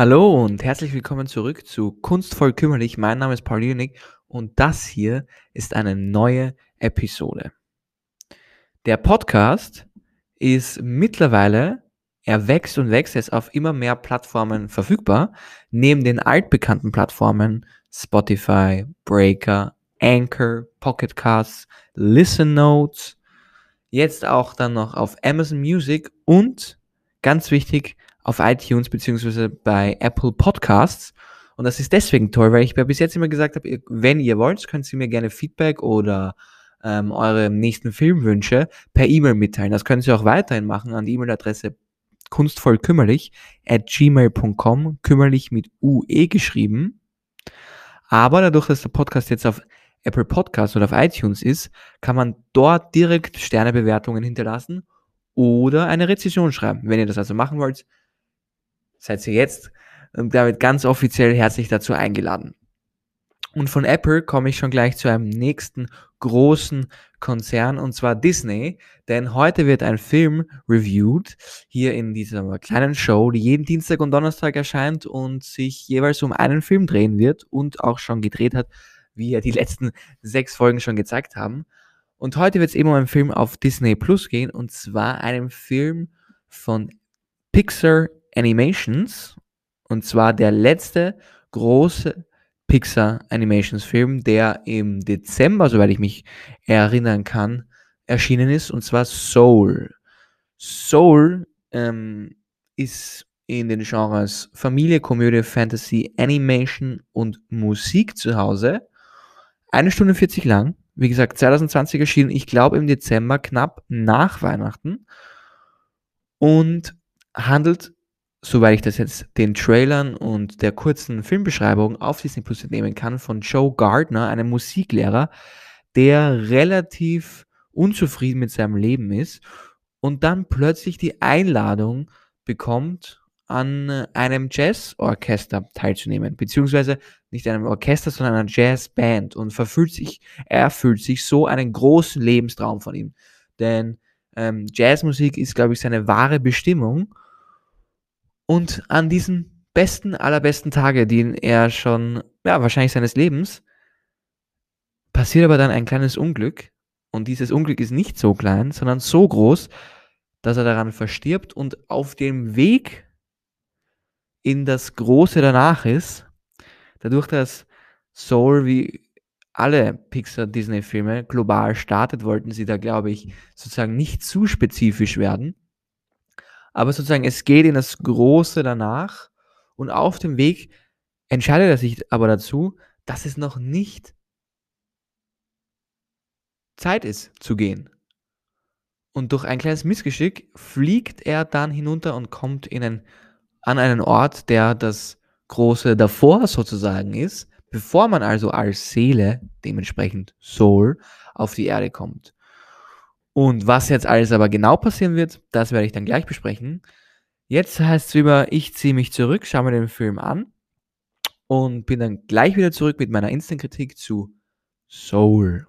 Hallo und herzlich willkommen zurück zu Kunstvoll Kümmerlich. Mein Name ist Paul Junik und das hier ist eine neue Episode. Der Podcast ist mittlerweile, er wächst und wächst, er ist auf immer mehr Plattformen verfügbar, neben den altbekannten Plattformen Spotify, Breaker, Anchor, Pocket Casts, Listen Notes, jetzt auch dann noch auf Amazon Music und ganz wichtig auf iTunes beziehungsweise bei Apple Podcasts. Und das ist deswegen toll, weil ich bis jetzt immer gesagt habe, wenn ihr wollt, könnt ihr mir gerne Feedback oder ähm, eure nächsten Filmwünsche per E-Mail mitteilen. Das können Sie auch weiterhin machen an die E-Mail-Adresse kunstvollkümmerlich at gmail.com, kümmerlich mit UE geschrieben. Aber dadurch, dass der Podcast jetzt auf Apple Podcasts oder auf iTunes ist, kann man dort direkt Sternebewertungen hinterlassen oder eine Rezession schreiben. Wenn ihr das also machen wollt, seid ihr jetzt damit ganz offiziell herzlich dazu eingeladen. Und von Apple komme ich schon gleich zu einem nächsten großen Konzern und zwar Disney, denn heute wird ein Film reviewed hier in dieser kleinen Show, die jeden Dienstag und Donnerstag erscheint und sich jeweils um einen Film drehen wird und auch schon gedreht hat, wie ja die letzten sechs Folgen schon gezeigt haben. Und heute wird es eben um einen Film auf Disney Plus gehen und zwar einen Film von Pixar Animations und zwar der letzte große Pixar Animations Film, der im Dezember, soweit ich mich erinnern kann, erschienen ist und zwar Soul. Soul ähm, ist in den Genres Familie, Komödie, Fantasy, Animation und Musik zu Hause. Eine Stunde 40 lang. Wie gesagt, 2020 erschienen, ich glaube im Dezember, knapp nach Weihnachten. Und handelt soweit ich das jetzt den Trailern und der kurzen Filmbeschreibung auf Disney Plus entnehmen kann, von Joe Gardner, einem Musiklehrer, der relativ unzufrieden mit seinem Leben ist und dann plötzlich die Einladung bekommt, an einem Jazzorchester teilzunehmen, beziehungsweise nicht einem Orchester, sondern einer Jazzband. Und verfühlt sich, er fühlt sich so einen großen Lebenstraum von ihm. Denn ähm, Jazzmusik ist, glaube ich, seine wahre Bestimmung und an diesen besten, allerbesten Tage, den er schon, ja, wahrscheinlich seines Lebens, passiert aber dann ein kleines Unglück. Und dieses Unglück ist nicht so klein, sondern so groß, dass er daran verstirbt und auf dem Weg in das Große danach ist, dadurch, dass Soul wie alle Pixar-Disney-Filme global startet, wollten sie da, glaube ich, sozusagen nicht zu spezifisch werden. Aber sozusagen, es geht in das Große danach und auf dem Weg entscheidet er sich aber dazu, dass es noch nicht Zeit ist zu gehen. Und durch ein kleines Missgeschick fliegt er dann hinunter und kommt in ein, an einen Ort, der das Große davor sozusagen ist, bevor man also als Seele, dementsprechend Soul, auf die Erde kommt. Und was jetzt alles aber genau passieren wird, das werde ich dann gleich besprechen. Jetzt heißt es immer, ich ziehe mich zurück, schaue mir den Film an und bin dann gleich wieder zurück mit meiner Instant-Kritik zu Soul.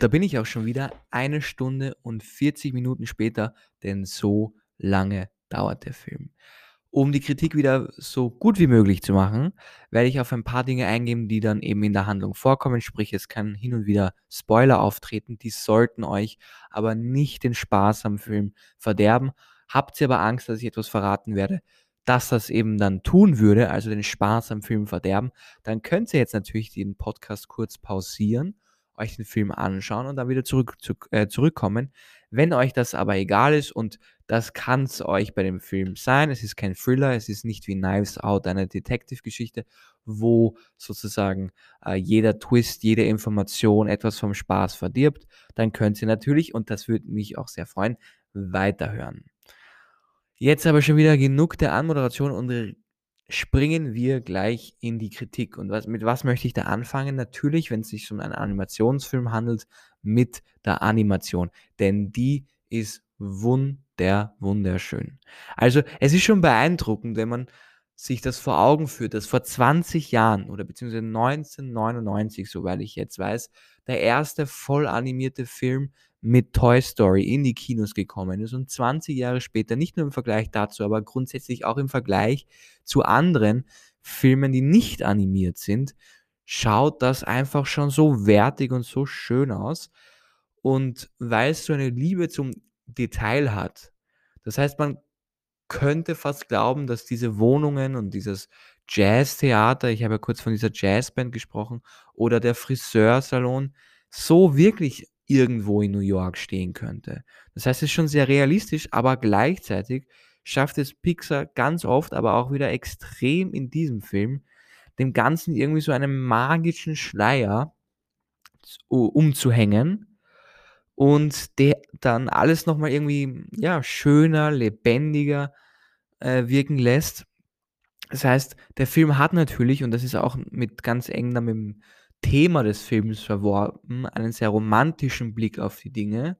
Und da bin ich auch schon wieder eine Stunde und 40 Minuten später, denn so lange dauert der Film. Um die Kritik wieder so gut wie möglich zu machen, werde ich auf ein paar Dinge eingehen, die dann eben in der Handlung vorkommen. Sprich, es kann hin und wieder Spoiler auftreten, die sollten euch aber nicht den Spaß am Film verderben. Habt ihr aber Angst, dass ich etwas verraten werde, dass das eben dann tun würde, also den Spaß am Film verderben, dann könnt ihr jetzt natürlich den Podcast kurz pausieren euch den Film anschauen und dann wieder zurück, zu, äh, zurückkommen. Wenn euch das aber egal ist und das kann es euch bei dem Film sein, es ist kein Thriller, es ist nicht wie Knives Out eine Detective-Geschichte, wo sozusagen äh, jeder Twist, jede Information etwas vom Spaß verdirbt, dann könnt ihr natürlich, und das würde mich auch sehr freuen, weiterhören. Jetzt aber schon wieder genug der Anmoderation und springen wir gleich in die Kritik. Und was, mit was möchte ich da anfangen? Natürlich, wenn es sich um einen Animationsfilm handelt, mit der Animation. Denn die ist wunder, wunderschön. Also es ist schon beeindruckend, wenn man sich das vor Augen führt, dass vor 20 Jahren oder beziehungsweise 1999, soweit ich jetzt weiß, der erste voll animierte Film mit Toy Story in die Kinos gekommen ist und 20 Jahre später, nicht nur im Vergleich dazu, aber grundsätzlich auch im Vergleich zu anderen Filmen, die nicht animiert sind, schaut das einfach schon so wertig und so schön aus. Und weil es so eine Liebe zum Detail hat, das heißt, man könnte fast glauben, dass diese Wohnungen und dieses Jazztheater, ich habe ja kurz von dieser Jazzband gesprochen, oder der Friseursalon so wirklich irgendwo in New York stehen könnte. Das heißt, es ist schon sehr realistisch, aber gleichzeitig schafft es Pixar ganz oft, aber auch wieder extrem in diesem Film, dem Ganzen irgendwie so einen magischen Schleier umzuhängen und der dann alles nochmal irgendwie ja, schöner, lebendiger äh, wirken lässt. Das heißt, der Film hat natürlich, und das ist auch mit ganz eng mit dem Thema des Films verworben, einen sehr romantischen Blick auf die Dinge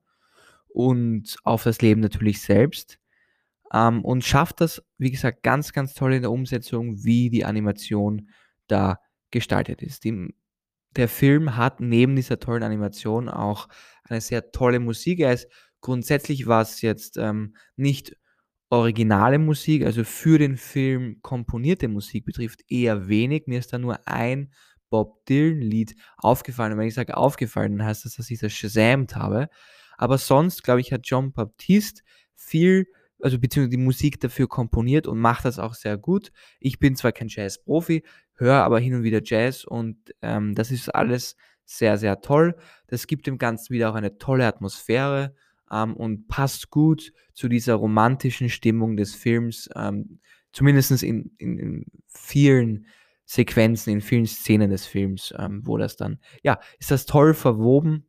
und auf das Leben natürlich selbst. Ähm, und schafft das, wie gesagt, ganz, ganz toll in der Umsetzung, wie die Animation da gestaltet ist. Die, der Film hat neben dieser tollen Animation auch eine sehr tolle Musik. Er ist grundsätzlich, was jetzt ähm, nicht originale Musik, also für den Film komponierte Musik betrifft, eher wenig. Mir ist da nur ein Bob Dylan-Lied aufgefallen. Und wenn ich sage aufgefallen, dann heißt das, dass ich das shazamt habe. Aber sonst, glaube ich, hat John Baptiste viel, also beziehungsweise die Musik dafür komponiert und macht das auch sehr gut. Ich bin zwar kein Jazz-Profi, höre aber hin und wieder Jazz und ähm, das ist alles sehr, sehr toll. Das gibt dem Ganzen wieder auch eine tolle Atmosphäre ähm, und passt gut zu dieser romantischen Stimmung des Films, ähm, zumindest in, in, in, vielen Sequenzen, in vielen Szenen des Films, ähm, wo das dann, ja, ist das toll verwoben.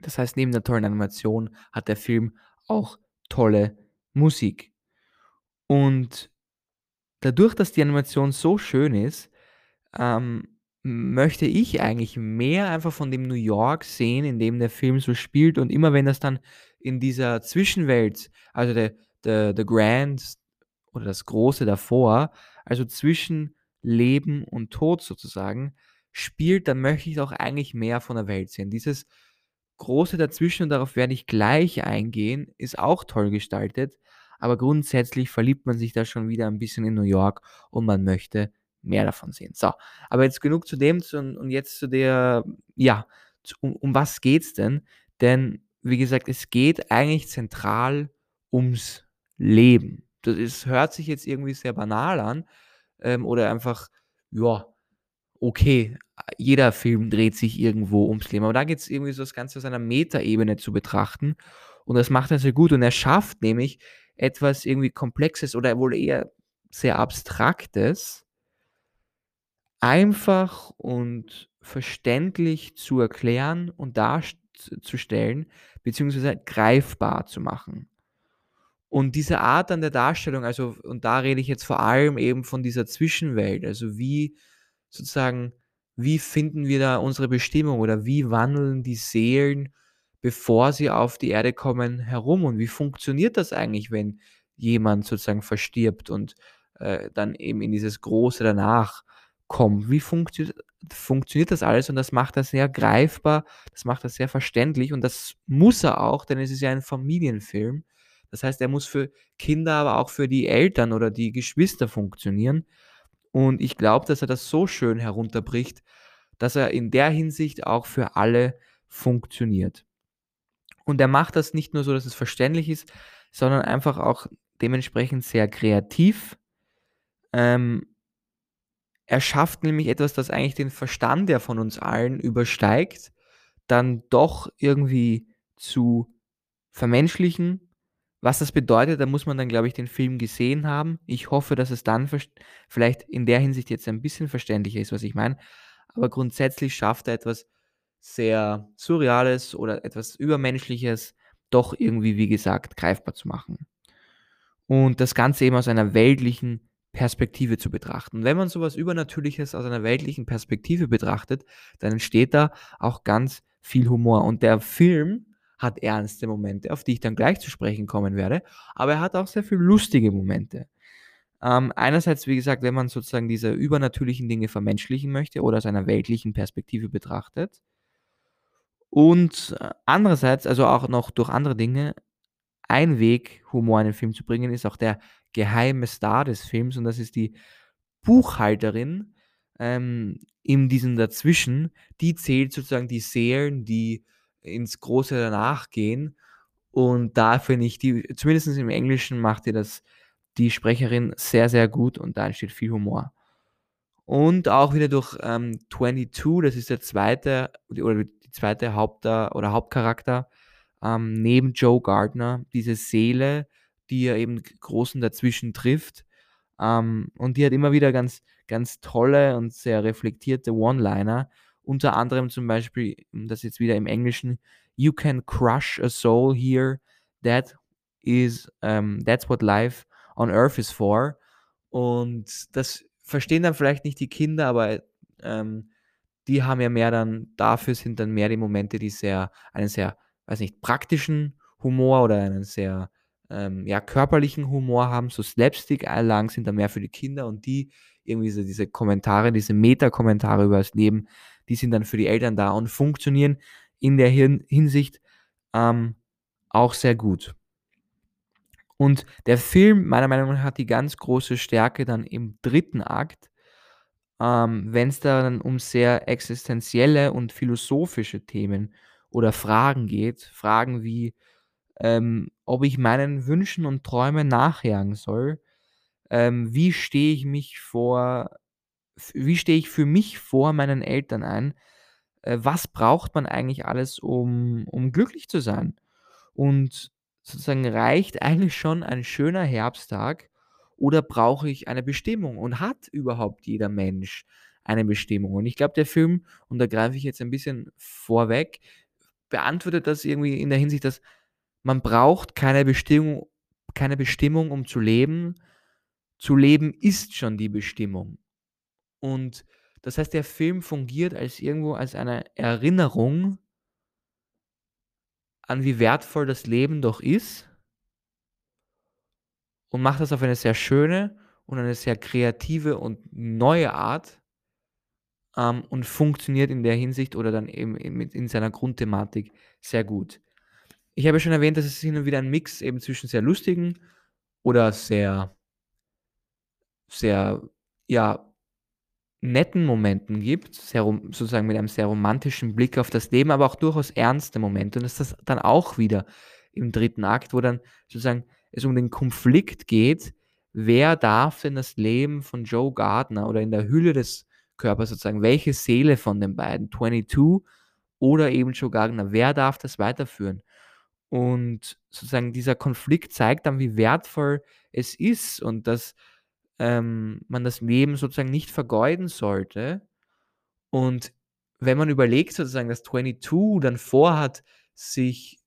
Das heißt, neben der tollen Animation hat der Film auch tolle Musik. Und dadurch, dass die Animation so schön ist, ähm, möchte ich eigentlich mehr einfach von dem New York sehen, in dem der Film so spielt. Und immer wenn das dann in dieser Zwischenwelt, also der, der, der Grand oder das Große davor, also zwischen Leben und Tod sozusagen, spielt, dann möchte ich auch eigentlich mehr von der Welt sehen. Dieses Große dazwischen, und darauf werde ich gleich eingehen, ist auch toll gestaltet, aber grundsätzlich verliebt man sich da schon wieder ein bisschen in New York und man möchte mehr davon sehen. So, aber jetzt genug zu dem und jetzt zu der, ja, um, um was geht's denn? Denn, wie gesagt, es geht eigentlich zentral ums Leben. Das ist, hört sich jetzt irgendwie sehr banal an ähm, oder einfach, ja, okay, jeder Film dreht sich irgendwo ums Leben. Aber da geht es irgendwie so das Ganze aus einer Metaebene zu betrachten. Und das macht er sehr gut. Und er schafft nämlich etwas irgendwie Komplexes oder wohl eher sehr Abstraktes einfach und verständlich zu erklären und darzustellen, beziehungsweise greifbar zu machen. Und diese Art an der Darstellung, also, und da rede ich jetzt vor allem eben von dieser Zwischenwelt, also wie sozusagen, wie finden wir da unsere Bestimmung oder wie wandeln die Seelen, bevor sie auf die Erde kommen, herum und wie funktioniert das eigentlich, wenn jemand sozusagen verstirbt und äh, dann eben in dieses Große danach kommen. Wie funktio funktioniert das alles? Und das macht das sehr greifbar, das macht das sehr verständlich und das muss er auch, denn es ist ja ein Familienfilm. Das heißt, er muss für Kinder, aber auch für die Eltern oder die Geschwister funktionieren. Und ich glaube, dass er das so schön herunterbricht, dass er in der Hinsicht auch für alle funktioniert. Und er macht das nicht nur so, dass es verständlich ist, sondern einfach auch dementsprechend sehr kreativ. Ähm, er schafft nämlich etwas, das eigentlich den Verstand der von uns allen übersteigt, dann doch irgendwie zu vermenschlichen. Was das bedeutet, da muss man dann, glaube ich, den Film gesehen haben. Ich hoffe, dass es dann vielleicht in der Hinsicht jetzt ein bisschen verständlicher ist, was ich meine. Aber grundsätzlich schafft er etwas sehr Surreales oder etwas Übermenschliches doch irgendwie, wie gesagt, greifbar zu machen. Und das Ganze eben aus einer weltlichen Perspektive zu betrachten. wenn man sowas Übernatürliches aus einer weltlichen Perspektive betrachtet, dann entsteht da auch ganz viel Humor. Und der Film hat ernste Momente, auf die ich dann gleich zu sprechen kommen werde, aber er hat auch sehr viele lustige Momente. Ähm, einerseits, wie gesagt, wenn man sozusagen diese übernatürlichen Dinge vermenschlichen möchte oder aus einer weltlichen Perspektive betrachtet. Und äh, andererseits, also auch noch durch andere Dinge, ein Weg, Humor in den Film zu bringen, ist auch der geheime Star des Films und das ist die Buchhalterin ähm, in diesem Dazwischen. Die zählt sozusagen die Seelen, die ins Große danach gehen. Und da finde ich, die, zumindest im Englischen macht ihr das die Sprecherin sehr, sehr gut und da entsteht viel Humor. Und auch wieder durch ähm, 22, das ist der zweite oder die zweite Haupt- oder Hauptcharakter ähm, neben Joe Gardner, diese Seele, die er eben großen dazwischen trifft. Ähm, und die hat immer wieder ganz, ganz tolle und sehr reflektierte One-Liner. Unter anderem zum Beispiel, das jetzt wieder im Englischen, You can crush a soul here. That is, um, that's what life on Earth is for. Und das verstehen dann vielleicht nicht die Kinder, aber ähm, die haben ja mehr dann, dafür sind dann mehr die Momente, die sehr, einen sehr, weiß nicht, praktischen Humor oder einen sehr ähm, ja, körperlichen Humor haben, so Slapstick-Einlagen sind dann mehr für die Kinder und die irgendwie so diese Kommentare, diese Meta-Kommentare über das Leben, die sind dann für die Eltern da und funktionieren in der Hinsicht ähm, auch sehr gut. Und der Film, meiner Meinung nach, hat die ganz große Stärke dann im dritten Akt, ähm, wenn es dann um sehr existenzielle und philosophische Themen oder Fragen geht. Fragen wie, ähm, ob ich meinen Wünschen und Träumen nachjagen soll. Ähm, wie stehe ich mich vor, wie stehe ich für mich vor meinen Eltern ein? Äh, was braucht man eigentlich alles, um, um glücklich zu sein? Und sozusagen reicht eigentlich schon ein schöner Herbsttag oder brauche ich eine Bestimmung? Und hat überhaupt jeder Mensch eine Bestimmung? Und ich glaube, der Film, und da greife ich jetzt ein bisschen vorweg, beantwortet das irgendwie in der Hinsicht, dass man braucht keine Bestimmung, keine Bestimmung, um zu leben. Zu leben ist schon die Bestimmung. Und das heißt, der Film fungiert als irgendwo als eine Erinnerung an, wie wertvoll das Leben doch ist und macht das auf eine sehr schöne und eine sehr kreative und neue Art ähm, und funktioniert in der Hinsicht oder dann eben in, in seiner Grundthematik sehr gut. Ich habe schon erwähnt, dass es hin und wieder ein Mix eben zwischen sehr lustigen oder sehr, sehr, ja, netten Momenten gibt, sehr, sozusagen mit einem sehr romantischen Blick auf das Leben, aber auch durchaus ernste Momente. Und das ist das dann auch wieder im dritten Akt, wo dann sozusagen es um den Konflikt geht, wer darf denn das Leben von Joe Gardner oder in der Hülle des Körpers sozusagen, welche Seele von den beiden, 22 oder eben Joe Gardner, wer darf das weiterführen? Und sozusagen dieser Konflikt zeigt dann, wie wertvoll es ist und dass ähm, man das Leben sozusagen nicht vergeuden sollte. Und wenn man überlegt, sozusagen, dass 22 dann vorhat, sich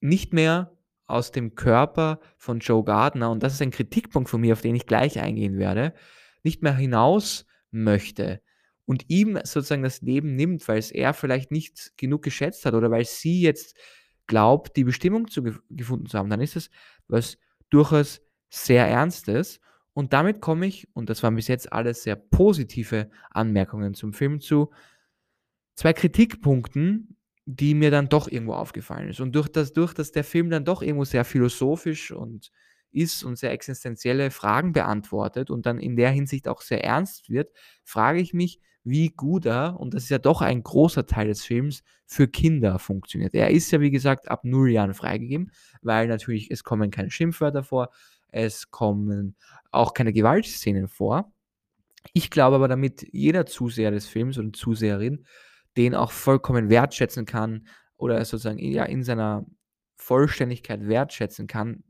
nicht mehr aus dem Körper von Joe Gardner, und das ist ein Kritikpunkt von mir, auf den ich gleich eingehen werde, nicht mehr hinaus möchte und ihm sozusagen das Leben nimmt, weil es er vielleicht nicht genug geschätzt hat oder weil sie jetzt glaubt, die Bestimmung zu gefunden zu haben, dann ist es was durchaus sehr Ernstes. Und damit komme ich, und das waren bis jetzt alles sehr positive Anmerkungen zum Film, zu zwei Kritikpunkten, die mir dann doch irgendwo aufgefallen ist. Und durch das, durch dass der Film dann doch irgendwo sehr philosophisch und ist und sehr existenzielle Fragen beantwortet und dann in der Hinsicht auch sehr ernst wird, frage ich mich, wie gut er, und das ist ja doch ein großer Teil des Films, für Kinder funktioniert. Er ist ja, wie gesagt, ab null Jahren freigegeben, weil natürlich es kommen keine Schimpfwörter vor, es kommen auch keine Gewaltszenen vor. Ich glaube aber, damit jeder Zuseher des Films und Zuseherin den auch vollkommen wertschätzen kann oder sozusagen ja, in seiner Vollständigkeit wertschätzen kann,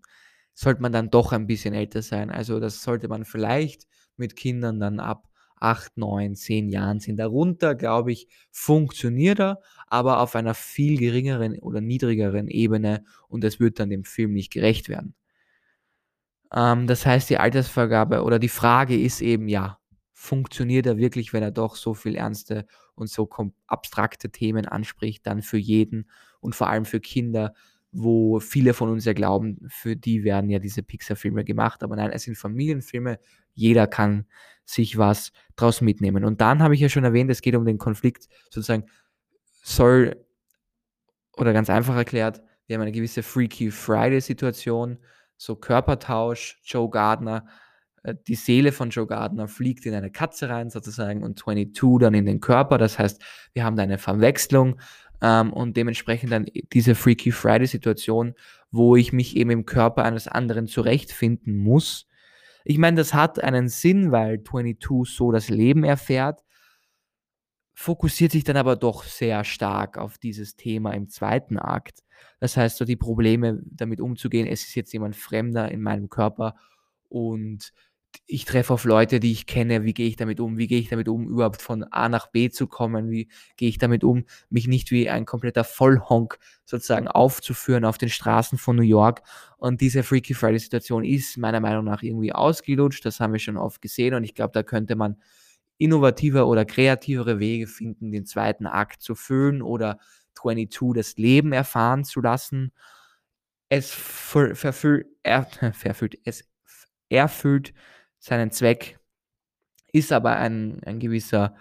sollte man dann doch ein bisschen älter sein. Also das sollte man vielleicht mit Kindern dann ab 8, 9, 10 Jahren sind. Darunter, glaube ich, funktioniert er, aber auf einer viel geringeren oder niedrigeren Ebene und es wird dann dem Film nicht gerecht werden. Ähm, das heißt, die Altersvergabe oder die Frage ist eben ja, funktioniert er wirklich, wenn er doch so viel ernste und so abstrakte Themen anspricht, dann für jeden und vor allem für Kinder, wo viele von uns ja glauben, für die werden ja diese Pixar-Filme gemacht. Aber nein, es sind Familienfilme. Jeder kann sich was draus mitnehmen. Und dann habe ich ja schon erwähnt, es geht um den Konflikt sozusagen, soll, oder ganz einfach erklärt, wir haben eine gewisse Freaky Friday-Situation, so Körpertausch, Joe Gardner, äh, die Seele von Joe Gardner fliegt in eine Katze rein sozusagen und 22 dann in den Körper. Das heißt, wir haben da eine Verwechslung ähm, und dementsprechend dann diese Freaky Friday-Situation, wo ich mich eben im Körper eines anderen zurechtfinden muss. Ich meine, das hat einen Sinn, weil 22 so das Leben erfährt, fokussiert sich dann aber doch sehr stark auf dieses Thema im zweiten Akt. Das heißt, so die Probleme damit umzugehen, es ist jetzt jemand Fremder in meinem Körper und ich treffe auf Leute, die ich kenne, wie gehe ich damit um, wie gehe ich damit um, überhaupt von A nach B zu kommen, wie gehe ich damit um, mich nicht wie ein kompletter Vollhonk sozusagen aufzuführen auf den Straßen von New York. Und diese Freaky Friday-Situation ist meiner Meinung nach irgendwie ausgelutscht, das haben wir schon oft gesehen und ich glaube, da könnte man innovative oder kreativere Wege finden, den zweiten Akt zu füllen oder 22 das Leben erfahren zu lassen. Es verfüllt, er, verfüllt, es erfüllt seinen Zweck, ist aber ein, ein gewisser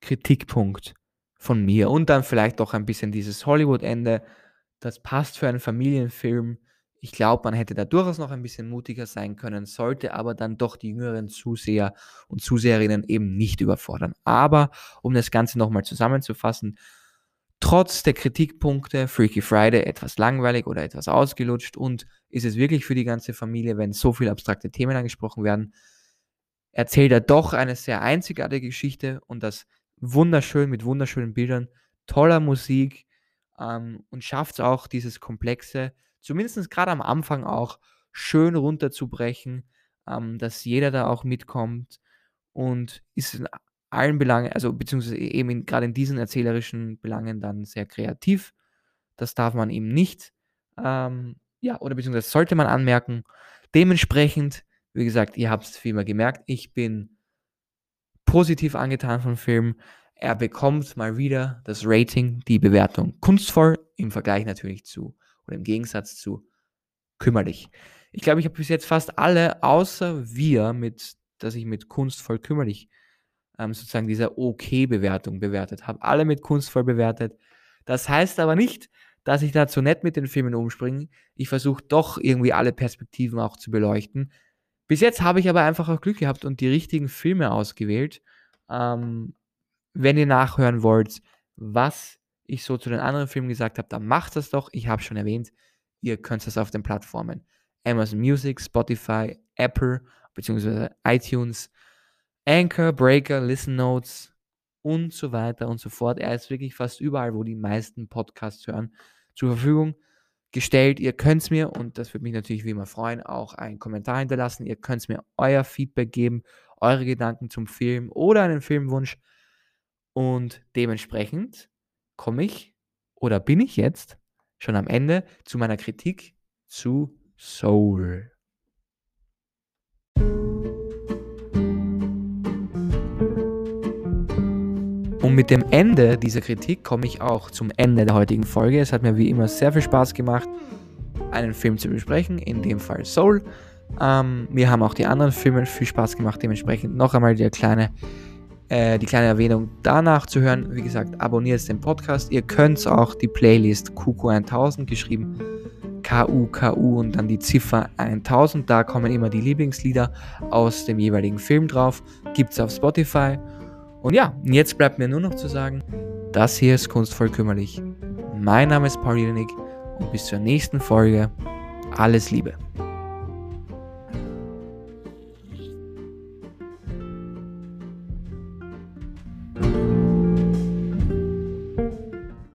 Kritikpunkt von mir. Und dann vielleicht auch ein bisschen dieses Hollywood-Ende. Das passt für einen Familienfilm. Ich glaube, man hätte da durchaus noch ein bisschen mutiger sein können, sollte aber dann doch die jüngeren Zuseher und Zuseherinnen eben nicht überfordern. Aber um das Ganze nochmal zusammenzufassen, trotz der Kritikpunkte Freaky Friday etwas langweilig oder etwas ausgelutscht und ist es wirklich für die ganze Familie, wenn so viele abstrakte Themen angesprochen werden, erzählt er doch eine sehr einzigartige Geschichte und das wunderschön mit wunderschönen Bildern, toller Musik ähm, und schafft es auch, dieses Komplexe, zumindest gerade am Anfang auch, schön runterzubrechen, ähm, dass jeder da auch mitkommt und ist in allen Belangen, also beziehungsweise eben gerade in diesen erzählerischen Belangen dann sehr kreativ. Das darf man ihm nicht, ähm, ja, oder beziehungsweise sollte man anmerken. Dementsprechend wie gesagt, ihr habt es wie immer gemerkt, ich bin positiv angetan vom Film. Er bekommt mal wieder das Rating, die Bewertung kunstvoll im Vergleich natürlich zu oder im Gegensatz zu kümmerlich. Ich glaube, ich habe bis jetzt fast alle, außer wir, mit, dass ich mit kunstvoll kümmerlich ähm, sozusagen dieser OK-Bewertung bewertet habe. Alle mit kunstvoll bewertet. Das heißt aber nicht, dass ich da zu nett mit den Filmen umspringe. Ich versuche doch irgendwie alle Perspektiven auch zu beleuchten. Bis jetzt habe ich aber einfach auch Glück gehabt und die richtigen Filme ausgewählt. Ähm, wenn ihr nachhören wollt, was ich so zu den anderen Filmen gesagt habe, dann macht das doch. Ich habe schon erwähnt, ihr könnt das auf den Plattformen Amazon Music, Spotify, Apple bzw. iTunes, Anchor, Breaker, Listen Notes und so weiter und so fort. Er ist wirklich fast überall, wo die meisten Podcasts hören, zur Verfügung gestellt. Ihr könnt es mir, und das würde mich natürlich wie immer freuen, auch einen Kommentar hinterlassen. Ihr könnt mir euer Feedback geben, eure Gedanken zum Film oder einen Filmwunsch. Und dementsprechend komme ich oder bin ich jetzt schon am Ende zu meiner Kritik zu Soul. Und mit dem Ende dieser Kritik komme ich auch zum Ende der heutigen Folge. Es hat mir wie immer sehr viel Spaß gemacht, einen Film zu besprechen, in dem Fall Soul. Ähm, mir haben auch die anderen Filme viel Spaß gemacht, dementsprechend noch einmal die kleine, äh, die kleine Erwähnung danach zu hören. Wie gesagt, abonniert den Podcast. Ihr könnt auch die Playlist QQ1000 geschrieben, KUKU und dann die Ziffer 1000. Da kommen immer die Lieblingslieder aus dem jeweiligen Film drauf. Gibt es auf Spotify. Und ja, jetzt bleibt mir nur noch zu sagen, das hier ist Kunstvoll Kümmerlich. Mein Name ist Paul Jelinek und bis zur nächsten Folge. Alles Liebe.